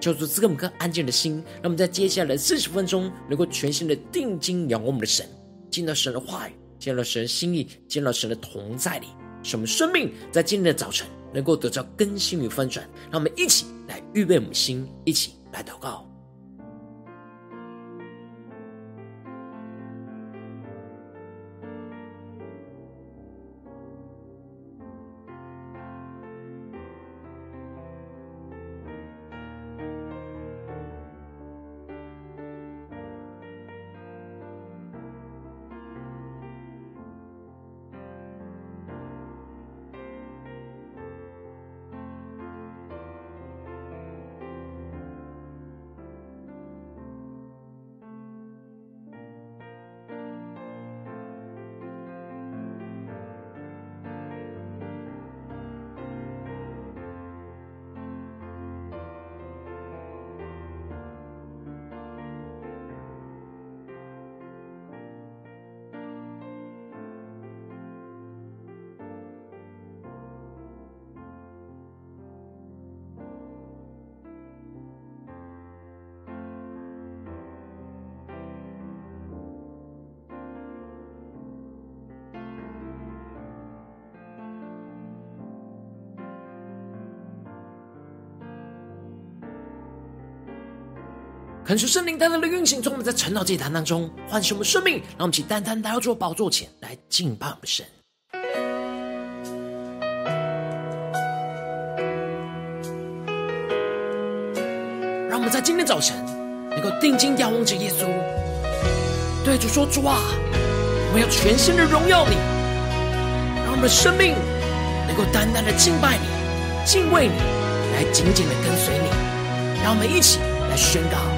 求主赐给我们颗安静的心，让我们在接下来四十分钟，能够全心的定睛仰望我们的神，见到神的话语，见到神的心意，见到神的同在里，使我们生命在今天的早晨能够得到更新与翻转。让我们一起来预备我们的心，一起来祷告。恳求圣灵单单的运行，从我们在晨祷祭坛当中唤醒我们生命，让我们起单单来到主宝座前来敬拜我们神。让我们在今天早晨能够定睛仰望着耶稣，对主说：“主啊，我们要全心的荣耀你，让我们的生命能够单单的敬拜你、敬畏你，来紧紧的跟随你。”让我们一起来宣告。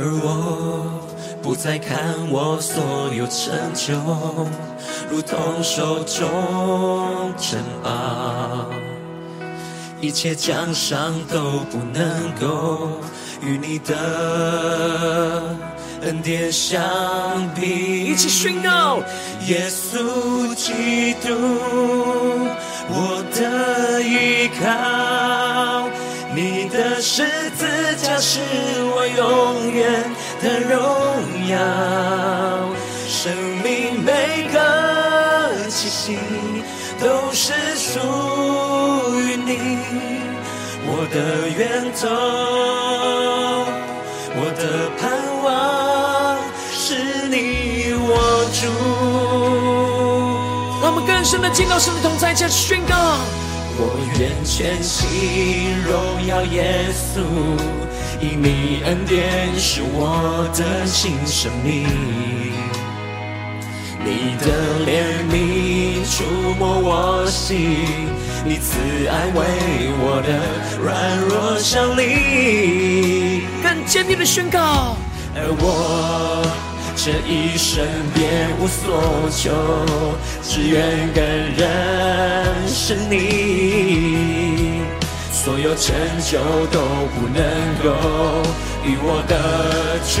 而我不再看我所有成就，如同手中珍宝，一切奖赏都不能够与你的恩典相比。一起宣告：耶稣基督，我的依靠。十字架是我永远的荣耀，生命每个气息都是属于你，我的源头，我的盼望是你我主。让我们更深的进到神的同在，加宣告。我愿全心荣耀耶稣，因你恩典是我的新生命，你的怜悯触摸我心，你慈爱为我的软弱效力，更坚定的宣告，而我。这一生别无所求，只愿更认识你。所有成就都不能够与我的主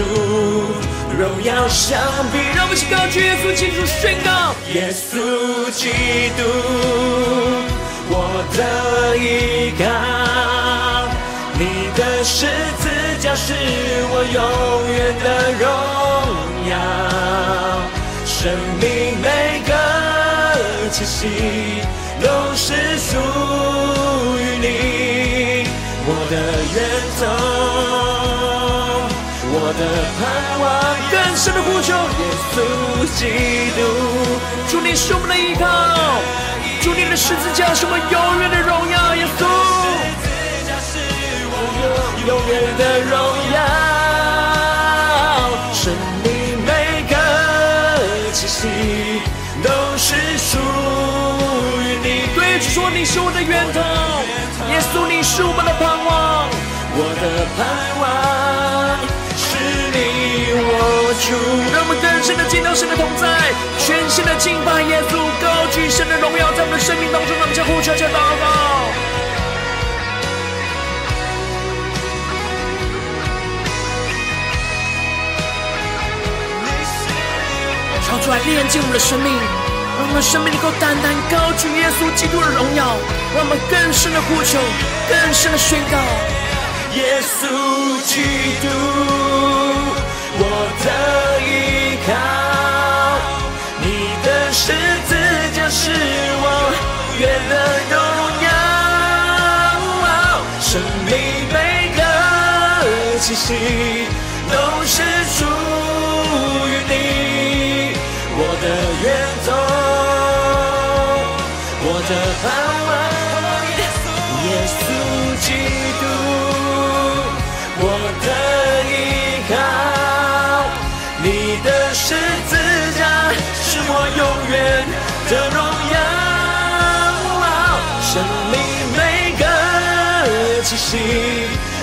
荣耀相比。让我们一起高举耶稣基督宣告：耶稣基督，我的依靠，你的十字架是我永远的荣耀。生命每个气息都是属于你，我的源头，我的盼望，更深的呼求，耶稣基督，主你是我们的依靠，主你的十字架是我永远的荣耀，耶稣，是我的源头，耶稣你是我们的盼望，我的盼望是你我主。让我们更深的见到神的同在，全新的敬拜耶稣，高举神的荣耀在我们的生命当中，让我们将呼求求祷告。超出来炼净我们的生命，让我们生命能够单单高举耶稣基督的荣耀，让我们更深的呼求，更深的宣告：耶稣基督，我的依靠，你的十字架是我永远的荣耀，生命每个气息都是属于你。我的愿盼望，耶稣基督，我的依靠，你的十字架是我永远的荣耀，生命每个气息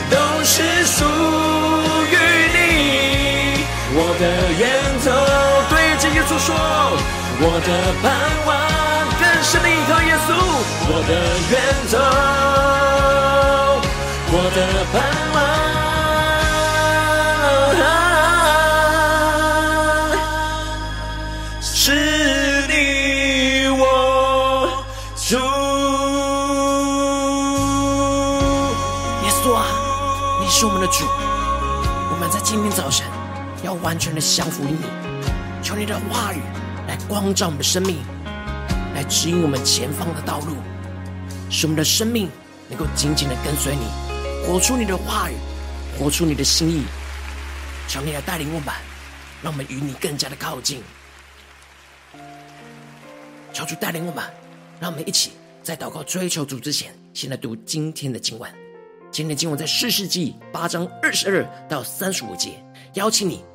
都是属于你，我的源头。对着耶稣说：“我的盼望靠耶稣，我的源头，我的盼望是你我主。耶稣啊，你是我们的主，我们在今天早晨要完全的降服于你。”求你的话语来光照我们的生命，指引我们前方的道路，使我们的生命能够紧紧的跟随你，活出你的话语，活出你的心意。求你来带领我们，让我们与你更加的靠近。求主带领我们，让我们一起在祷告追求主之前，先来读今天的经文。今天的经文在四世纪八章二十二到三十五节。邀请你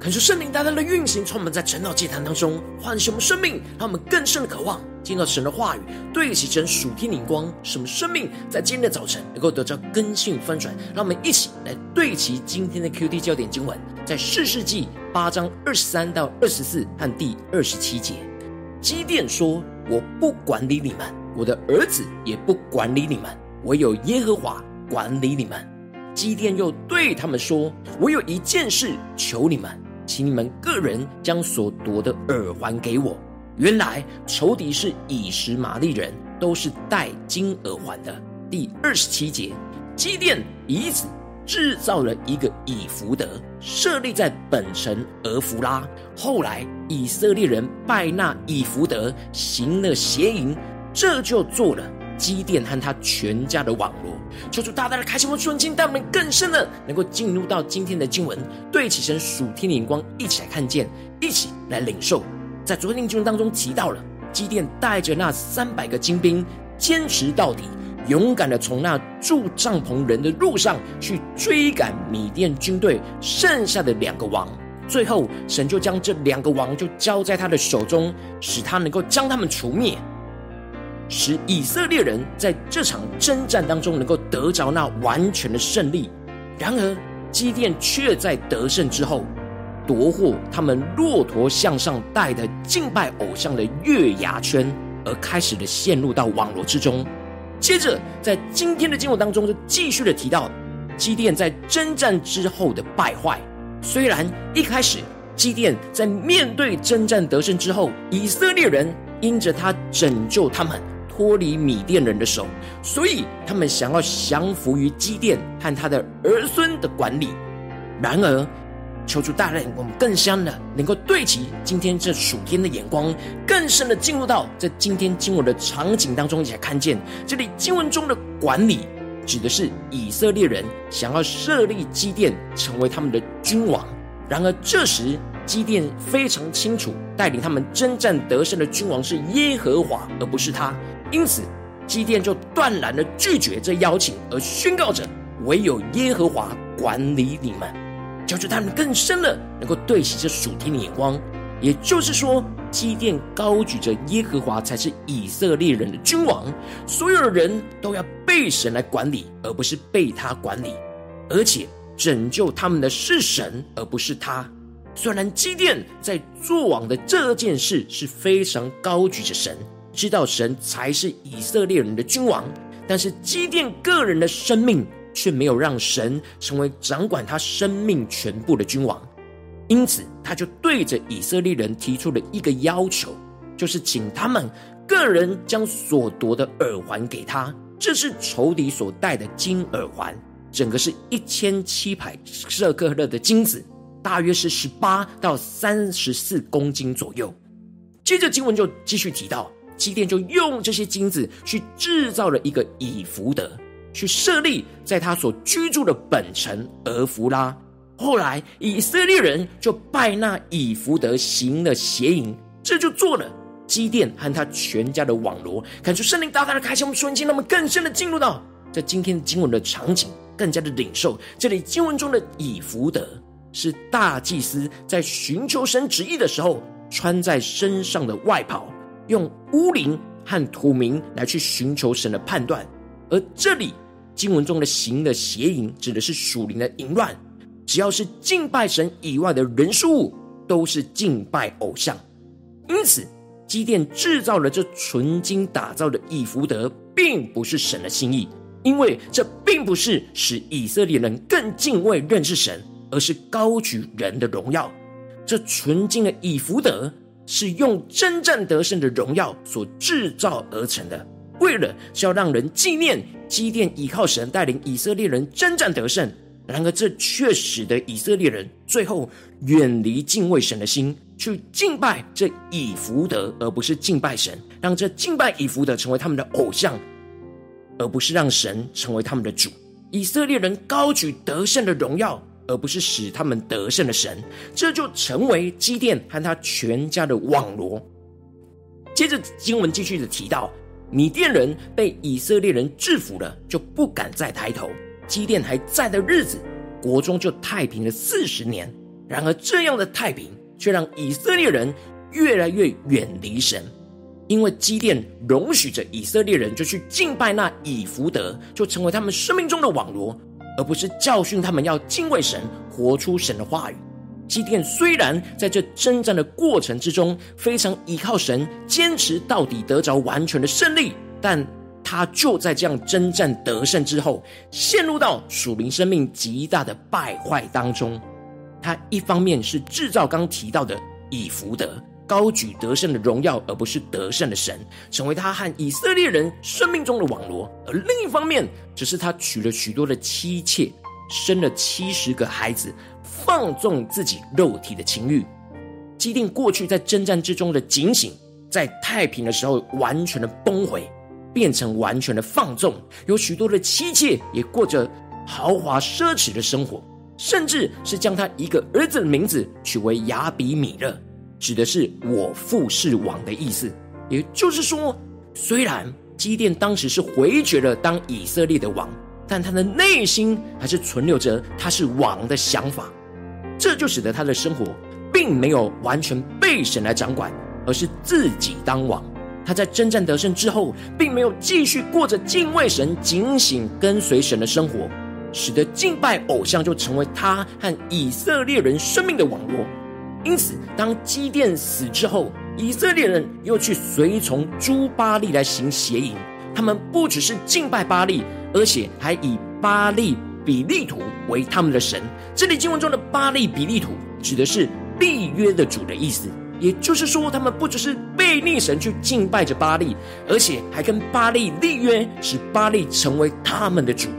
恳求圣灵大大的运行，充满在晨祷祭坛当中，唤醒我们生命，让我们更深的渴望听到神的话语，对齐神属天灵光，使我们生命在今天的早晨能够得到更新翻转。让我们一起来对齐今天的 QT 焦点经文，在四世纪八章二十三到二十四和第二十七节。基甸说：“我不管理你们，我的儿子也不管理你们，唯有耶和华管理你们。”基甸又对他们说：“我有一件事求你们。”请你们个人将所夺的耳环给我。原来仇敌是以实玛利人，都是戴金耳环的。第二十七节，基甸以此制造了一个以弗得，设立在本城俄弗拉。后来以色列人拜那以弗得，行了邪淫，这就做了。基甸和他全家的网络，求主大大的开启我们顺境，带我们更深的能够进入到今天的经文，对齐神属天的眼光，一起来看见，一起来领受。在昨天的经文当中提到了，基甸带着那三百个精兵，坚持到底，勇敢的从那住帐篷人的路上去追赶米甸军队剩下的两个王。最后，神就将这两个王就交在他的手中，使他能够将他们除灭。使以色列人在这场征战当中能够得着那完全的胜利。然而，基甸却在得胜之后夺获他们骆驼项上戴的敬拜偶像的月牙圈，而开始的陷入到网罗之中。接着，在今天的经文当中就继续的提到基甸在征战之后的败坏。虽然一开始基甸在面对征战得胜之后，以色列人因着他拯救他们。脱离米甸人的手，所以他们想要降服于基甸和他的儿孙的管理。然而，求主大人，我们更香的能够对齐今天这属天的眼光，更深的进入到这今天经文的场景当中，一起来看见这里经文中的管理，指的是以色列人想要设立基甸成为他们的君王。然而，这时基甸非常清楚，带领他们征战得胜的君王是耶和华，而不是他。因此，基甸就断然的拒绝这邀请，而宣告着：“唯有耶和华管理你们。”叫着他们更深的能够对齐这属天的眼光。也就是说，基甸高举着耶和华才是以色列人的君王，所有的人都要被神来管理，而不是被他管理。而且拯救他们的是神，而不是他。虽然基甸在做王的这件事是非常高举着神。知道神才是以色列人的君王，但是基甸个人的生命却没有让神成为掌管他生命全部的君王，因此他就对着以色列人提出了一个要求，就是请他们个人将所夺的耳环给他。这是仇敌所戴的金耳环，整个是一千七百舍客勒的金子，大约是十八到三十四公斤左右。接着经文就继续提到。基甸就用这些金子去制造了一个以弗得，去设立在他所居住的本城俄弗拉。后来以色列人就拜那以弗得行了邪淫，这就做了基甸和他全家的网罗。看出圣灵大大的开启我们瞬间，让我们更深的进入到在今天经文的场景，更加的领受这里经文中的以弗得是大祭司在寻求神旨意的时候穿在身上的外袍。用乌灵和土明来去寻求神的判断，而这里经文中的行的邪淫，指的是属灵的淫乱。只要是敬拜神以外的人事物，都是敬拜偶像。因此，基甸制造了这纯金打造的以弗得，并不是神的心意，因为这并不是使以色列人更敬畏认识神，而是高举人的荣耀。这纯金的以弗得。是用征战得胜的荣耀所制造而成的，为了是要让人纪念基甸依靠神带领以色列人征战得胜。然而，这却使得以色列人最后远离敬畏神的心，去敬拜这以弗得，而不是敬拜神，让这敬拜以弗得成为他们的偶像，而不是让神成为他们的主。以色列人高举得胜的荣耀。而不是使他们得胜的神，这就成为基甸和他全家的网罗。接着经文继续的提到，米甸人被以色列人制服了，就不敢再抬头。基甸还在的日子，国中就太平了四十年。然而，这样的太平却让以色列人越来越远离神，因为基甸容许着以色列人就去敬拜那以弗得，就成为他们生命中的网罗，而不是教训他们要敬畏神，活出神的话语。基甸虽然在这征战的过程之中非常依靠神，坚持到底得着完全的胜利，但他就在这样征战得胜之后，陷入到属灵生命极大的败坏当中。他一方面是制造刚提到的以弗得，高举得胜的荣耀，而不是得胜的神，成为他和以色列人生命中的网罗；而另一方面，只是他娶了许多的妻妾，生了七十个孩子，放纵自己肉体的情欲。基定过去在征战之中的警醒，在太平的时候完全的崩毁，变成完全的放纵，有许多的妻妾也过着豪华奢侈的生活。甚至是将他一个儿子的名字取为亚比米勒，指的是我父是王的意思。也就是说，虽然基甸当时是回绝了当以色列的王，但他的内心还是存留着他是王的想法。这就使得他的生活并没有完全被神来掌管，而是自己当王。他在征战得胜之后，并没有继续过着敬畏神、警醒跟随神的生活。使得敬拜偶像就成为他和以色列人生命的网络。因此，当基甸死之后，以色列人又去随从诸巴力来行邪淫。他们不只是敬拜巴力，而且还以巴力比利土为他们的神。这里经文中的巴力比利土指的是立约的主的意思。也就是说，他们不只是背逆神去敬拜着巴力，而且还跟巴力立约，使巴力成为他们的主。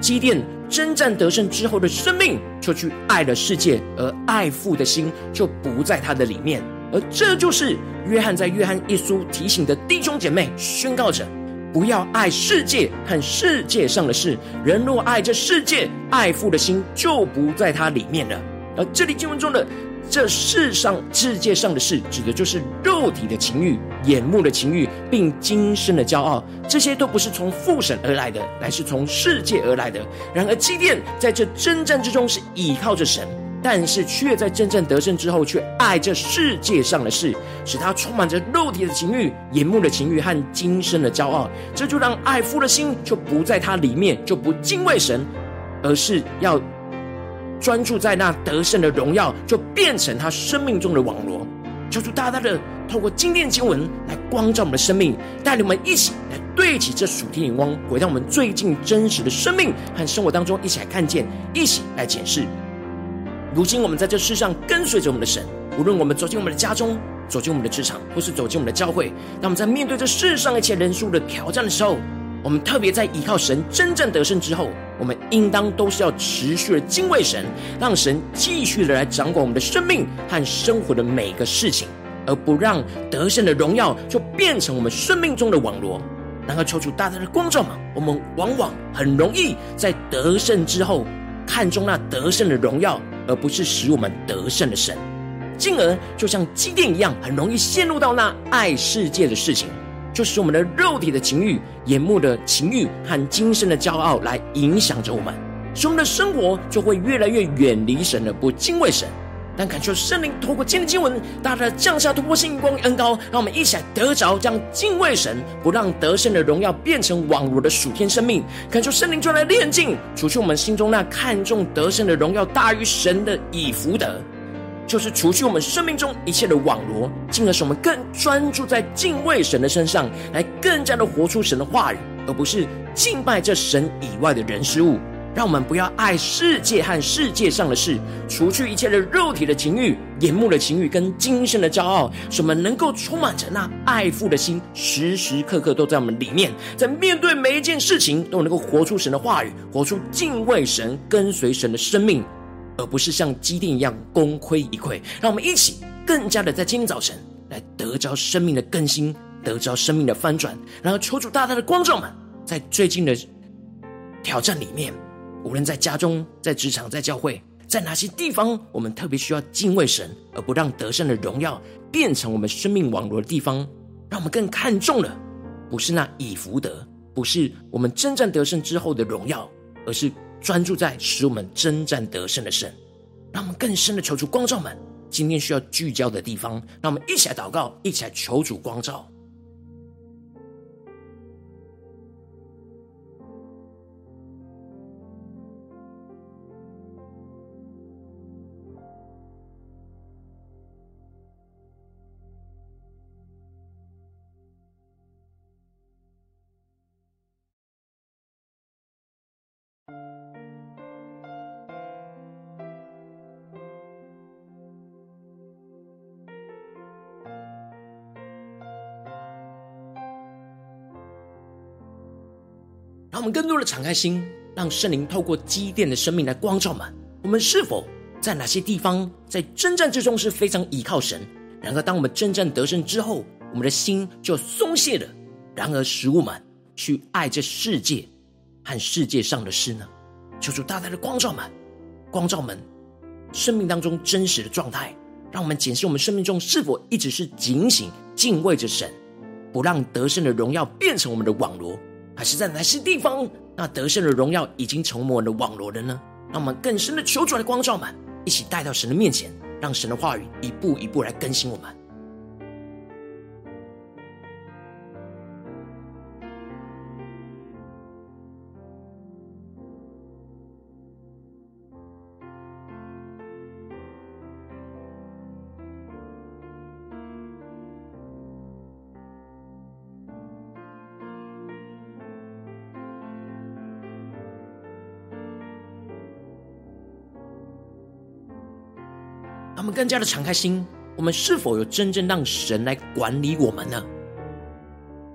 基甸征战得胜之后的生命，就去爱了世界，而爱父的心就不在他的里面。而这就是约翰在约翰一书提醒的弟兄姐妹，宣告着：不要爱世界和世界上的事。人若爱这世界，爱父的心就不在他里面了。而这里经文中的。这世上世界上的事，指的就是肉体的情欲、眼目的情欲，并今生的骄傲。这些都不是从父神而来的，乃是从世界而来的。然而基甸在这征战之中是倚靠着神，但是却在真正得胜之后，却爱这世界上的事，使他充满着肉体的情欲、眼目的情欲和今生的骄傲。这就让爱父的心就不在他里面，就不敬畏神，而是要。专注在那得胜的荣耀，就变成他生命中的网罗。求主大大的透过今天经文来光照我们的生命，带领我们一起来对齐这属天眼光，回到我们最近真实的生命和生活当中，一起来看见，一起来检视。如今我们在这世上跟随着我们的神，无论我们走进我们的家中，走进我们的职场，或是走进我们的教会，当我们在面对这世上一切人数的挑战的时候，我们特别在依靠神真正得胜之后，我们应当都是要持续的敬畏神，让神继续的来掌管我们的生命和生活的每个事情，而不让得胜的荣耀就变成我们生命中的网罗。然后求主大大的光照嘛，我们往往很容易在得胜之后看重那得胜的荣耀，而不是使我们得胜的神，进而就像基甸一样，很容易陷入到那爱世界的事情。就是我们的肉体的情欲、眼目的情欲和今生的骄傲来影响着我们，使我们的生活就会越来越远离神而不敬畏神。但感受圣灵透过今天经文，大大的降下突破性光与恩膏，让我们一起来得着这样敬畏神，不让得胜的荣耀变成网罗的属天生命。感受圣灵就来炼净，除去我们心中那看重得胜的荣耀大于神的以福德。就是除去我们生命中一切的网罗，进而使我们更专注在敬畏神的身上，来更加的活出神的话语，而不是敬拜这神以外的人事物。让我们不要爱世界和世界上的事，除去一切的肉体的情欲、眼目的情欲跟今生的骄傲，使我们能够充满着那爱父的心，时时刻刻都在我们里面，在面对每一件事情都能够活出神的话语，活出敬畏神、跟随神的生命。而不是像基甸一样功亏一篑，让我们一起更加的在今天早晨来得着生命的更新，得着生命的翻转。然后求主大大的光照们，在最近的挑战里面，无论在家中、在职场、在教会，在哪些地方，我们特别需要敬畏神，而不让得胜的荣耀变成我们生命网络的地方。让我们更看重了，不是那以福德，不是我们征战得胜之后的荣耀，而是。专注在使我们征战得胜的神，让我们更深的求助光照们今天需要聚焦的地方。让我们一起来祷告，一起来求主光照。更多的敞开心，让圣灵透过积淀的生命来光照们。我们是否在哪些地方在征战之中是非常依靠神？然而，当我们征战得胜之后，我们的心就松懈了。然而，使我们去爱这世界和世界上的事呢？求主大大的光照们，光照们生命当中真实的状态，让我们检视我们生命中是否一直是警醒敬畏着神，不让得胜的荣耀变成我们的网罗。还是在哪些地方，那得胜的荣耀已经成为我们的网罗了呢？让我们更深的求主的光照们，一起带到神的面前，让神的话语一步一步来更新我们。更加的敞开心，我们是否有真正让神来管理我们呢？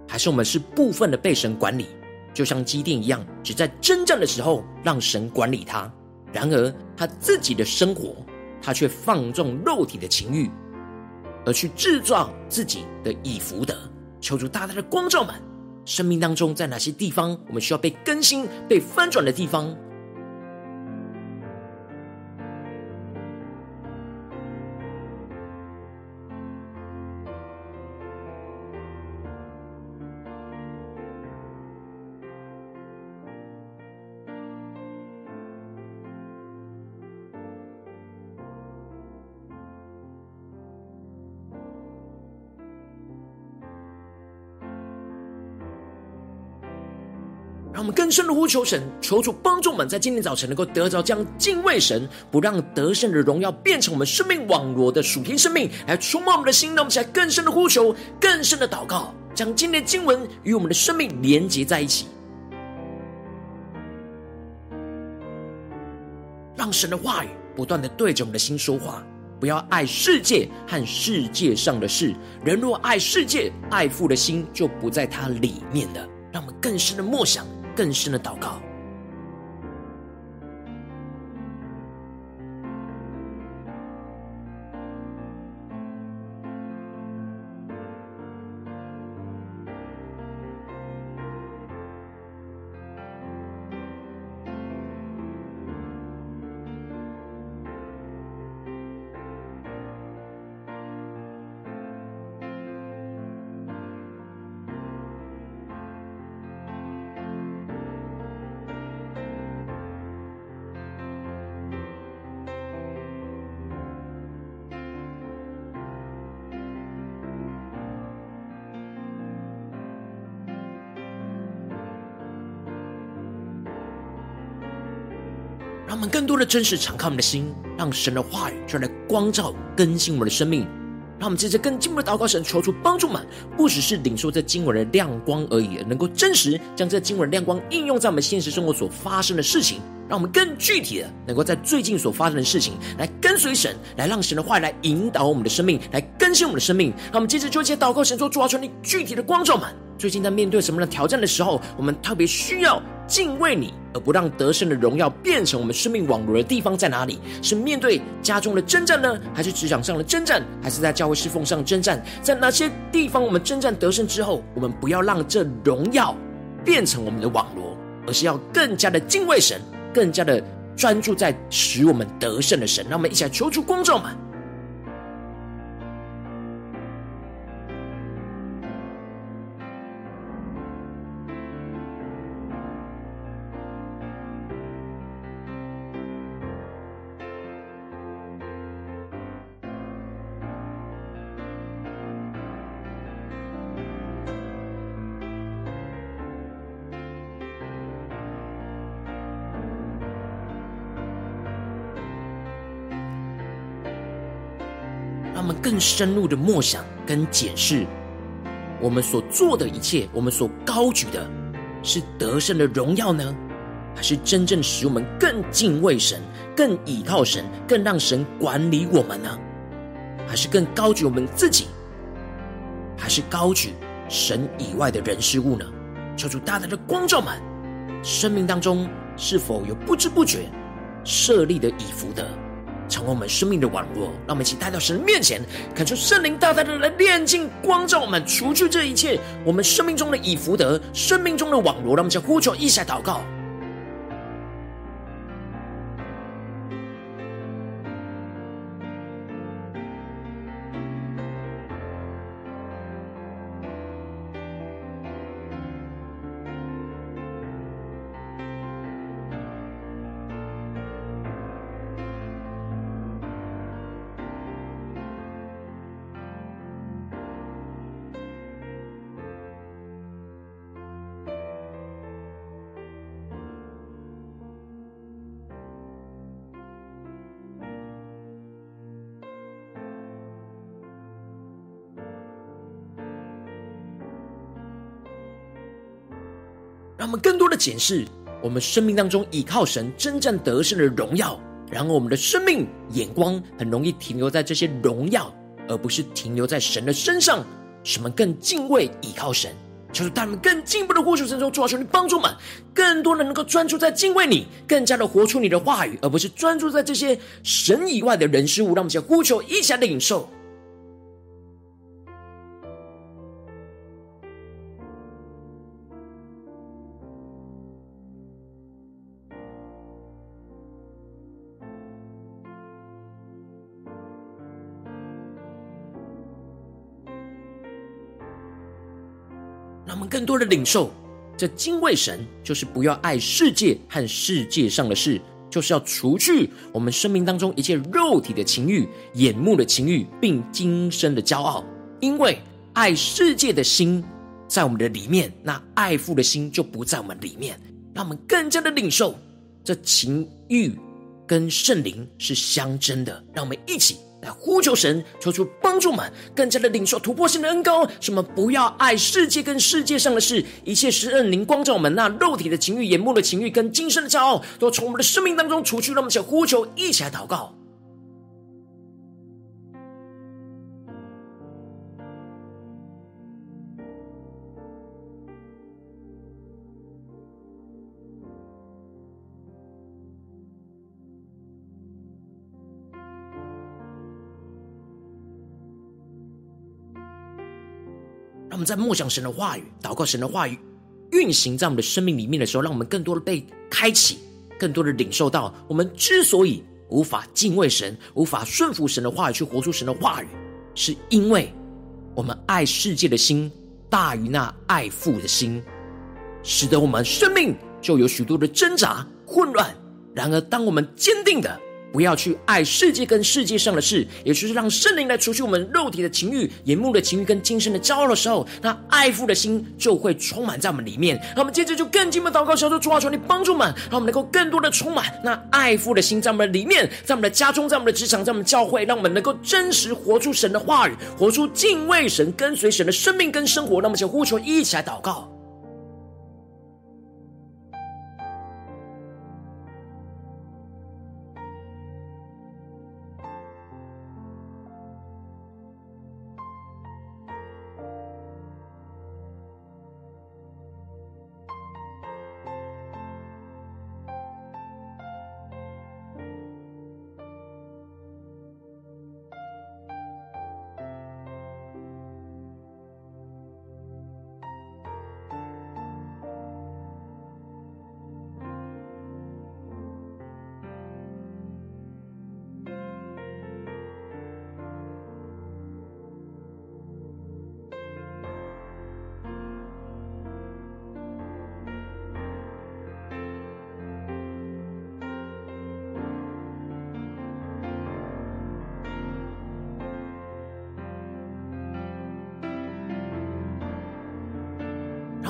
还是我们是部分的被神管理，就像基甸一样，只在征战的时候让神管理他，然而他自己的生活，他却放纵肉体的情欲，而去制造自己的以福德。求主大大的光照们，生命当中在哪些地方，我们需要被更新、被翻转的地方？让我们更深的呼求神，求主帮助我们，在今天早晨能够得着这样敬畏神，不让得胜的荣耀变成我们生命网络的属天生命，来充满我们的心。让我们起来更深的呼求，更深的祷告，将今天的经文与我们的生命连接在一起，让神的话语不断的对着我们的心说话。不要爱世界和世界上的事，人若爱世界，爱父的心就不在他里面了。让我们更深的默想。更深的祷告。真实敞开我们的心，让神的话语就来光照更新我们的生命。让我们接着更进一步的祷告，神求出帮助我们，不只是领受这经文的亮光而已，能够真实将这经文的亮光应用在我们现实生活所发生的事情。让我们更具体的，能够在最近所发生的事情来跟随神，来让神的话来引导我们的生命，来更新我们的生命。让我们接着就一起祷告，神说主啊，求你具体的光照们。最近在面对什么样的挑战的时候，我们特别需要敬畏你，而不让得胜的荣耀变成我们生命网罗的地方在哪里？是面对家中的征战呢，还是职场上的征战，还是在教会侍奉上征战？在哪些地方我们征战得胜之后，我们不要让这荣耀变成我们的网罗，而是要更加的敬畏神，更加的专注在使我们得胜的神。让我们一起来求主光照们。更深入的默想跟检视，我们所做的一切，我们所高举的，是得胜的荣耀呢，还是真正使我们更敬畏神、更倚靠神、更让神管理我们呢？还是更高举我们自己，还是高举神以外的人事物呢？求主大大的光照们，生命当中是否有不知不觉设立的以弗得，成为我们生命的网络？让我们一起带到神面前，恳求圣灵大大的来炼净、光照我们，除去这一切我们生命中的以福德、生命中的网络。让我们一起呼求，一起来祷告。我们更多的检视我们生命当中倚靠神真正得胜的荣耀，然而我们的生命眼光很容易停留在这些荣耀，而不是停留在神的身上，使我们更敬畏倚靠神。就是带我们更进一步的呼求神中，主啊，求你帮助我们，更多的能够专注在敬畏你，更加的活出你的话语，而不是专注在这些神以外的人事物。让我们先呼求一下的领受。更多的领受，这敬畏神就是不要爱世界和世界上的事，就是要除去我们生命当中一切肉体的情欲、眼目的情欲，并今生的骄傲。因为爱世界的心在我们的里面，那爱父的心就不在我们里面。让我们更加的领受，这情欲跟圣灵是相争的。让我们一起。来呼求神，求出帮助们，更加的领受突破性的恩膏。什么？不要爱世界跟世界上的事，一切时恩灵光照我们。那肉体的情欲、眼目的情欲跟今生的骄傲，都从我们的生命当中除去。让我们想呼求，一起来祷告。我们在默想神的话语、祷告神的话语运行在我们的生命里面的时候，让我们更多的被开启，更多的领受到，我们之所以无法敬畏神、无法顺服神的话语，去活出神的话语，是因为我们爱世界的心大于那爱父的心，使得我们生命就有许多的挣扎、混乱。然而，当我们坚定的，不要去爱世界跟世界上的事，也就是让圣灵来除去我们肉体的情欲、眼目的情欲跟今生的骄傲的时候，那爱父的心就会充满在我们里面。那我们接着就更进一步祷告，小主主啊，求你帮助我们，让我们能够更多的充满那爱父的心在我们的里面，在我们的家中，在我们的职场，在我们教会，让我们能够真实活出神的话语，活出敬畏神、跟随神的生命跟生活。那么，请呼求，一起来祷告。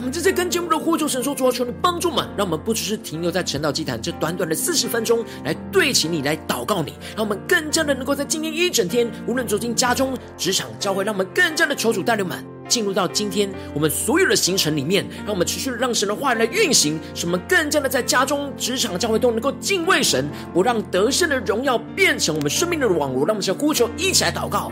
们这些跟节目的呼求神说，主啊，求你帮助们，让我们不只是停留在晨祷祭坛这短短的四十分钟，来对齐你，来祷告你，让我们更加的能够在今天一整天，无论走进家中、职场、教会，让我们更加的求主带领们进入到今天我们所有的行程里面，让我们持续的让神的话语来运行，使我们更加的在家中、职场、教会都能够敬畏神，不让得胜的荣耀变成我们生命的网罗。让我们先呼求，一起来祷告。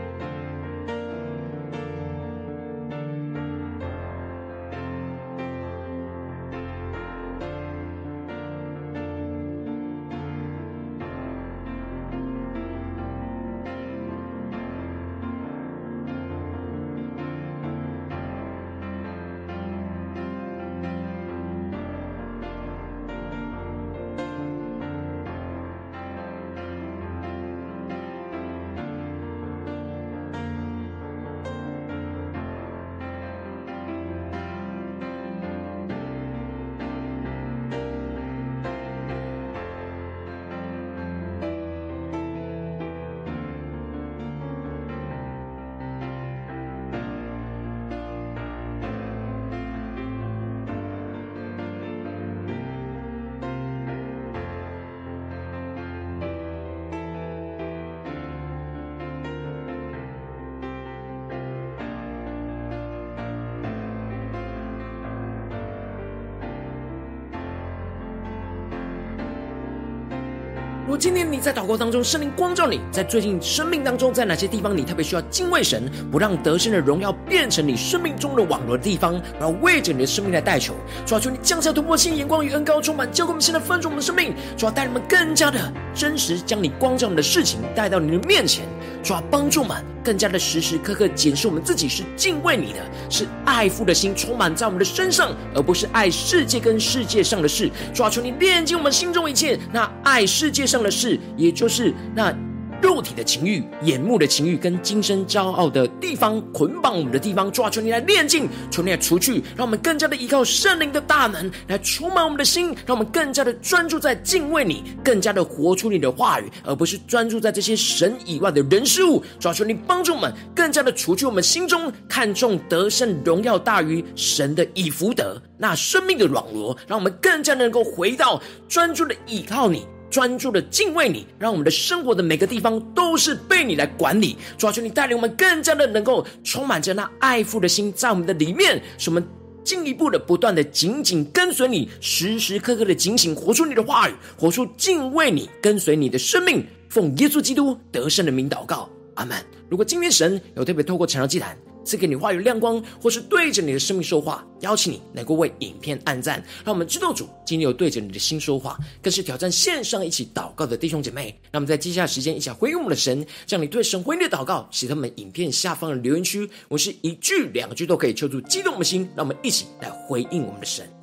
今天你在祷告当中，圣灵光照你，在最近生命当中，在哪些地方你特别需要敬畏神，不让得胜的荣耀变成你生命中的网络的地方，然后为着你的生命来代求，抓住你降下突破性眼光与恩膏，充满教灌我们现在分盛我们的生命，主要带你们更加的真实，将你光照你的事情带到你的面前，主要帮助们更加的时时刻刻检视我们自己是敬畏你的，是爱父的心充满在我们的身上，而不是爱世界跟世界上的事。抓住你炼净我们心中一切那爱世界上的事，也就是那。肉体的情欲、眼目的情欲，跟今生骄傲的地方捆绑我们的地方，抓住你来炼净，求你来除去，让我们更加的依靠圣灵的大能来充满我们的心，让我们更加的专注在敬畏你，更加的活出你的话语，而不是专注在这些神以外的人事物。抓住你帮助我们，更加的除去我们心中看重得胜荣耀大于神的以福德，那生命的软弱，让我们更加能够回到专注的依靠你。专注的敬畏你，让我们的生活的每个地方都是被你来管理。主啊，求你带领我们更加的能够充满着那爱父的心在我们的里面，使我们进一步的不断的紧紧跟随你，时时刻刻的警醒，活出你的话语，活出敬畏你、跟随你的生命。奉耶稣基督得胜的名祷告，阿门。如果今天神有特别透过晨祷祭坛，赐给你话语亮光，或是对着你的生命说话，邀请你能够为影片按赞，让我们知道主今天有对着你的心说话，更是挑战线上一起祷告的弟兄姐妹。那么在接下来时间，一起来回应我们的神，将你对神回应的祷告写在我们影片下方的留言区，我是一句两句都可以求助激动的心，让我们一起来回应我们的神。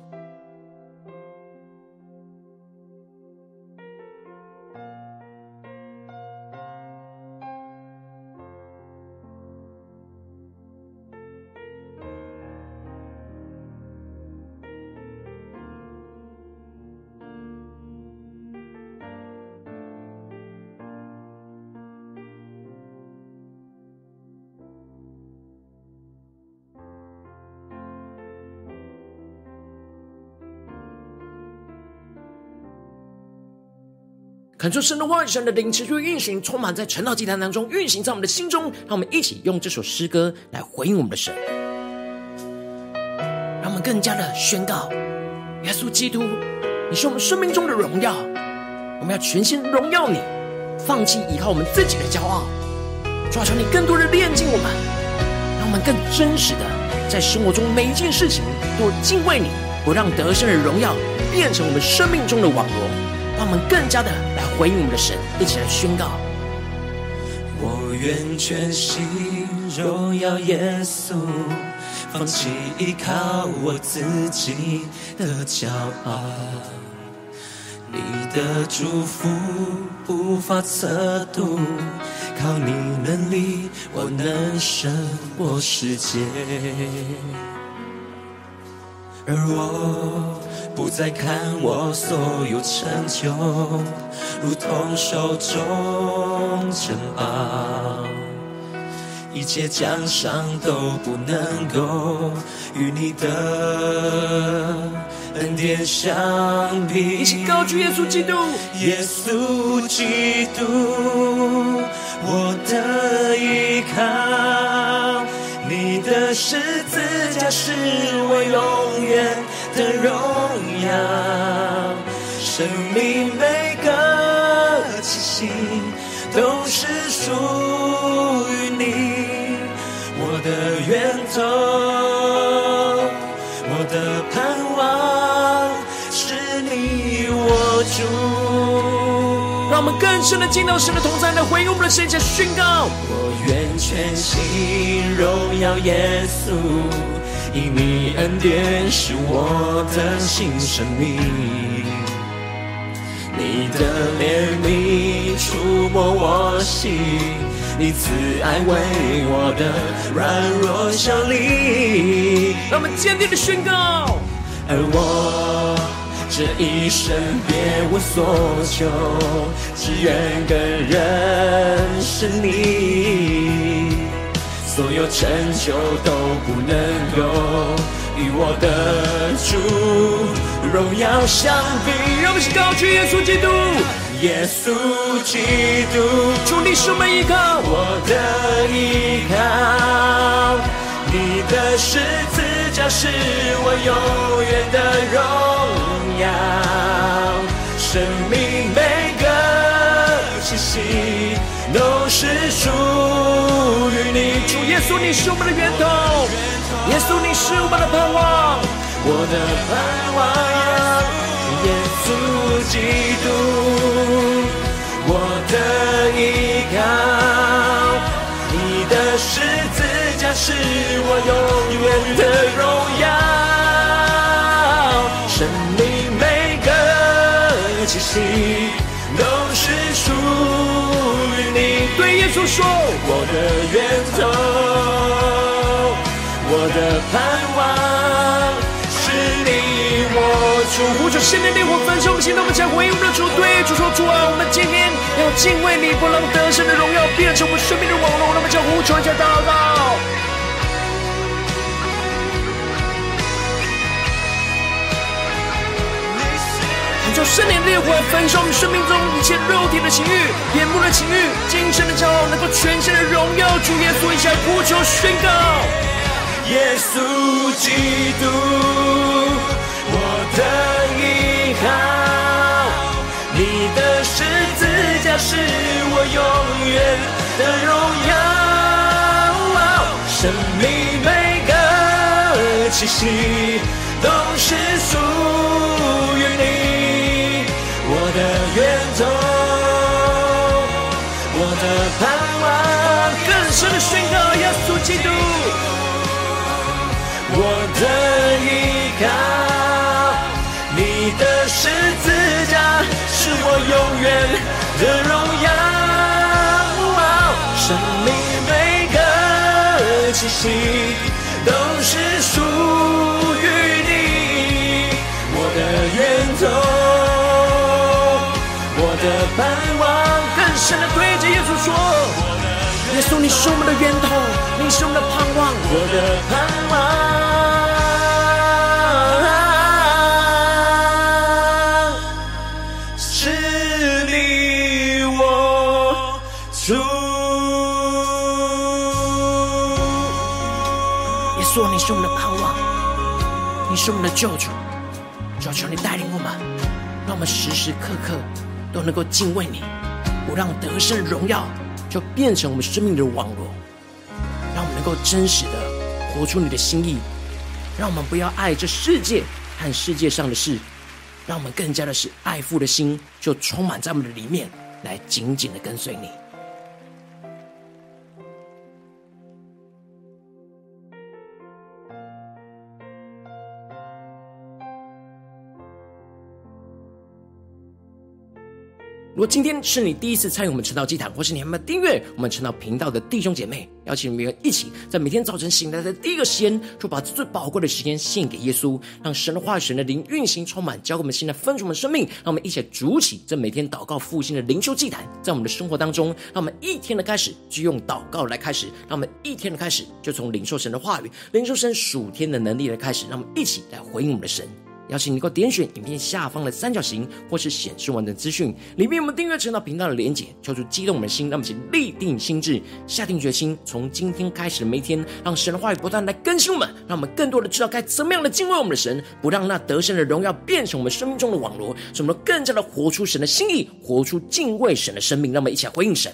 恳求神的话语、神的灵持续运行，充满在晨祷祭坛当中，运行在我们的心中。让我们一起用这首诗歌来回应我们的神，让我们更加的宣告：耶稣基督，你是我们生命中的荣耀。我们要全心荣耀你，放弃依靠我们自己的骄傲，抓住你更多的炼净我们，让我们更真实的在生活中每一件事情都敬畏你，不让得胜的荣耀变成我们生命中的网罗，让我们更加的来回应我们的神，一起来宣告。我愿全心荣耀耶稣，放弃依靠我自己的骄傲。你的祝福无法测度，靠你能力，我能胜过世界。而我不再看我所有成就，如同手中珍宝，一切奖赏都不能够与你的恩典相比。一起高举耶稣基督，耶稣基督，我的依靠。的十字架是我永远的荣耀，生命每个气息都是属于你，我的源头，让我们更深的进到神的同在，来回应我们的圣洁宣告。我愿全心荣耀耶稣，因你恩典是我的新生命。你的怜悯触摸我心，你慈爱为我的软弱效力。让我们坚定的宣告，而我这一生别无所求，只愿更认识你，所有成就都不能够与我的主荣耀相比。让我们一起高举耶稣基督，耶稣基督，主你是我们依靠，我的依靠，你的十字架是我永远的荣耀。生命每个气息都是属于你。主耶稣，你是我们的源头；耶稣，你是我们的盼望。我的盼望，耶稣基督，我的依靠。你的十字架是我永远的荣耀。都是属于你。对耶稣说，我的源头，我的盼望是你我主。呼求圣灵烈火焚烧我们心，让我们将回应我们的主。对主说，主啊，我们今天要敬畏你，不让得胜的荣耀变成我们的网罗。让我们将呼求一下祷告。圣灵烈火焚烧我们生命中一切肉体的情欲、眼目的情欲、今生的骄傲，能够全心的荣耀主耶稣，一下呼求宣告：耶稣基督，我的依靠，你的十字架是我永远的荣耀，生命每个气息都是属于你。的源头，我的盼望，更深的宣告耶稣基督，我的依靠，你的十字架是我永远的荣耀，生命每个气息都是属于你，我的源头。的盼望，更深的对着耶稣说：耶稣，你是我们的源头，你是我们的盼望。我的盼望是你我主。耶稣，你是我们的盼望，你是我们的救主。求求你带领我们，让我们时时刻刻。都能够敬畏你，不让得胜荣耀就变成我们生命的网络，让我们能够真实的活出你的心意。让我们不要爱这世界和世界上的事，让我们更加的是爱父的心，就充满在我们的里面，来紧紧的跟随你。如果今天是你第一次参与我们晨祷祭坛，或是你还没有订阅我们晨祷频道的弟兄姐妹，邀请你们一起在每天早晨醒来的第一个时间，就把最宝贵的时间献给耶稣，让神的话语、神的灵运行充满，教给我们新的分盛我们生命。让我们一起筑起这每天祷告复兴的灵修祭坛，在我们的生活当中，让我们一天的开始就用祷告来开始，让我们一天的开始就从领受神的话语、领受神属天的能力来开始，让我们一起来回应我们的神。邀请你能够点选影片下方的三角形，或是显示完整资讯里面我们订阅晨祷频道的连结，求主激动我们的心，让我们一起立定心志，下定决心，从今天开始的每一天，让神的话语不断来更新我们，让我们更多的知道该怎么样的敬畏我们的神，不让那得胜的荣耀变成我们生命中的网罗，使我们更加的活出神的心意，活出敬畏神的生命。让我们一起来回应神。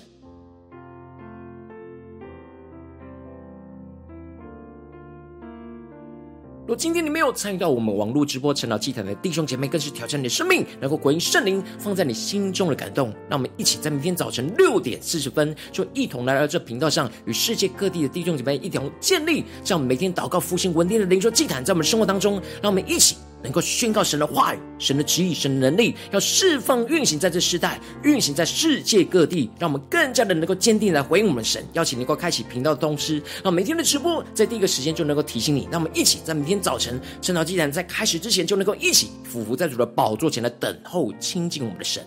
今天你没有参与到我们网络直播陈老祭坛的弟兄姐妹，更是挑战你的生命，能够回应圣灵放在你心中的感动。让我们一起在明天早晨六点四十分，就一同来到这频道上，与世界各地的弟兄姐妹一同建立这样每天祷告复兴稳定的灵说祭坛，在我们生活当中，让我们一起。能够宣告神的话语、神的旨意、神的能力，要释放运行在这世代，运行在世界各地，让我们更加的能够坚定来回应我们神。邀请能够开启频道的通知，让每天的直播在第一个时间就能够提醒你。让我们一起在明天早晨圣道祭坛在开始之前，就能够一起俯伏在主的宝座前来等候亲近我们的神。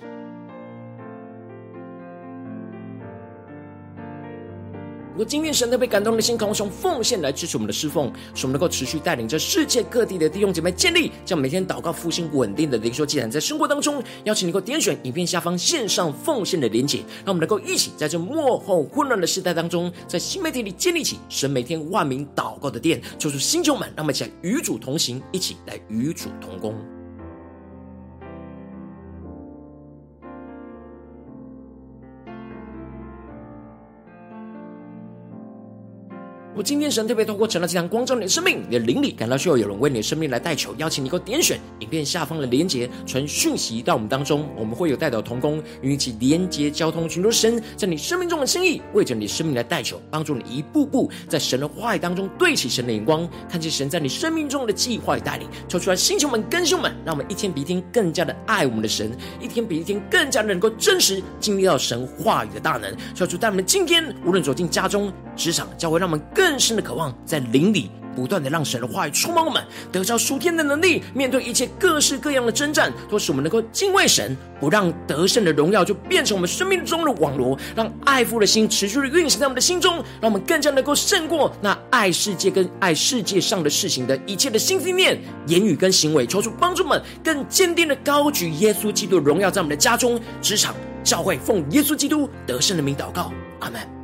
如果今天神特别感动的心，渴望从奉献来支持我们的侍奉，使我们能够持续带领着世界各地的弟兄姐妹建立，将每天祷告复兴稳定的灵修祭坛，在生活当中，邀请你能够点选影片下方线上奉献的连结，让我们能够一起在这幕后混乱的时代当中，在新媒体里建立起神每天万名祷告的殿，做出新球们，让我们一起来与主同行，一起来与主同工。我今天神特别透过晨祷祭坛光照你的生命，你的灵里感到需要有人为你的生命来代求，邀请你给我点选影片下方的连结，传讯息到我们当中，我们会有代祷同工与你一起连结交通，寻求神在你生命中的心意，为着你生命来代求，帮助你一步步在神的话语当中对齐神的眼光，看见神在你生命中的计划与带领，抽出来星球们、更新们，让我们一天比一天更加的爱我们的神，一天比一天更加的能够真实经历到神话语的大能，求主带我们今天无论走进家中、职场、教会，让我们更。更深的渴望，在灵里不断的让神的话语充满我们，得着属天的能力，面对一切各式各样的征战，都使我们能够敬畏神，不让得胜的荣耀就变成我们生命中的网罗，让爱父的心持续的运行在我们的心中，让我们更加能够胜过那爱世界跟爱世界上的事情的一切的心思念、言语跟行为，求主帮助们更坚定的高举耶稣基督的荣耀，在我们的家中、职场、教会，奉耶稣基督得胜的名祷告，阿门。